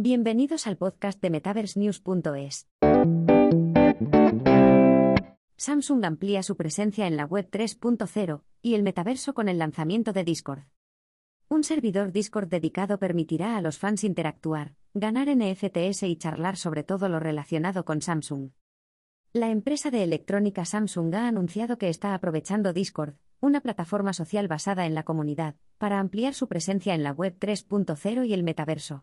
Bienvenidos al podcast de MetaverseNews.es. Samsung amplía su presencia en la web 3.0 y el metaverso con el lanzamiento de Discord. Un servidor Discord dedicado permitirá a los fans interactuar, ganar NFTs y charlar sobre todo lo relacionado con Samsung. La empresa de electrónica Samsung ha anunciado que está aprovechando Discord, una plataforma social basada en la comunidad, para ampliar su presencia en la web 3.0 y el metaverso.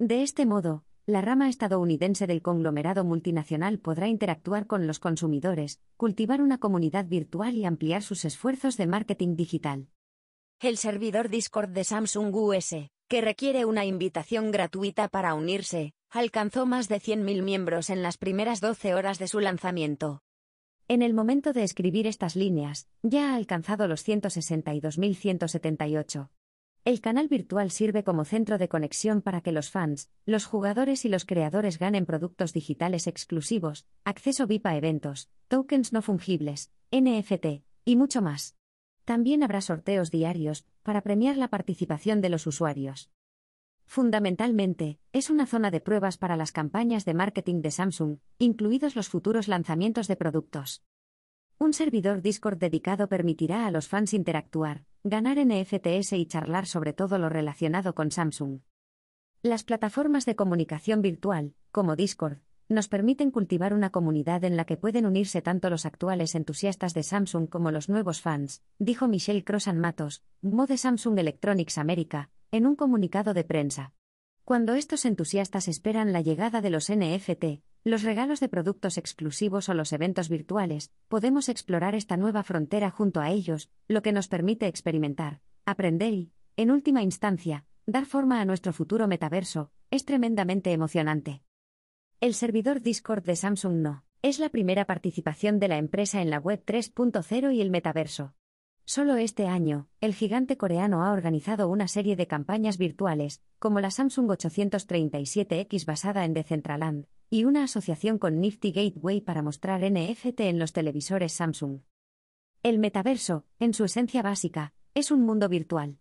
De este modo, la rama estadounidense del conglomerado multinacional podrá interactuar con los consumidores, cultivar una comunidad virtual y ampliar sus esfuerzos de marketing digital. El servidor Discord de Samsung US, que requiere una invitación gratuita para unirse, alcanzó más de 100.000 miembros en las primeras 12 horas de su lanzamiento. En el momento de escribir estas líneas, ya ha alcanzado los 162.178. El canal virtual sirve como centro de conexión para que los fans, los jugadores y los creadores ganen productos digitales exclusivos, acceso VIP a eventos, tokens no fungibles, NFT, y mucho más. También habrá sorteos diarios, para premiar la participación de los usuarios. Fundamentalmente, es una zona de pruebas para las campañas de marketing de Samsung, incluidos los futuros lanzamientos de productos. Un servidor Discord dedicado permitirá a los fans interactuar, ganar NFTs y charlar sobre todo lo relacionado con Samsung. Las plataformas de comunicación virtual, como Discord, nos permiten cultivar una comunidad en la que pueden unirse tanto los actuales entusiastas de Samsung como los nuevos fans, dijo Michelle Crossan Matos, MO de Samsung Electronics America, en un comunicado de prensa. Cuando estos entusiastas esperan la llegada de los NFT, los regalos de productos exclusivos o los eventos virtuales, podemos explorar esta nueva frontera junto a ellos, lo que nos permite experimentar, aprender y, en última instancia, dar forma a nuestro futuro metaverso, es tremendamente emocionante. El servidor Discord de Samsung no, es la primera participación de la empresa en la web 3.0 y el metaverso. Solo este año, el gigante coreano ha organizado una serie de campañas virtuales, como la Samsung 837X basada en Decentraland, y una asociación con Nifty Gateway para mostrar NFT en los televisores Samsung. El metaverso, en su esencia básica, es un mundo virtual.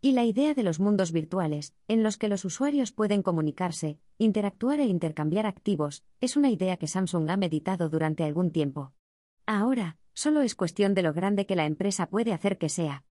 Y la idea de los mundos virtuales, en los que los usuarios pueden comunicarse, interactuar e intercambiar activos, es una idea que Samsung ha meditado durante algún tiempo. Ahora, Solo es cuestión de lo grande que la empresa puede hacer que sea.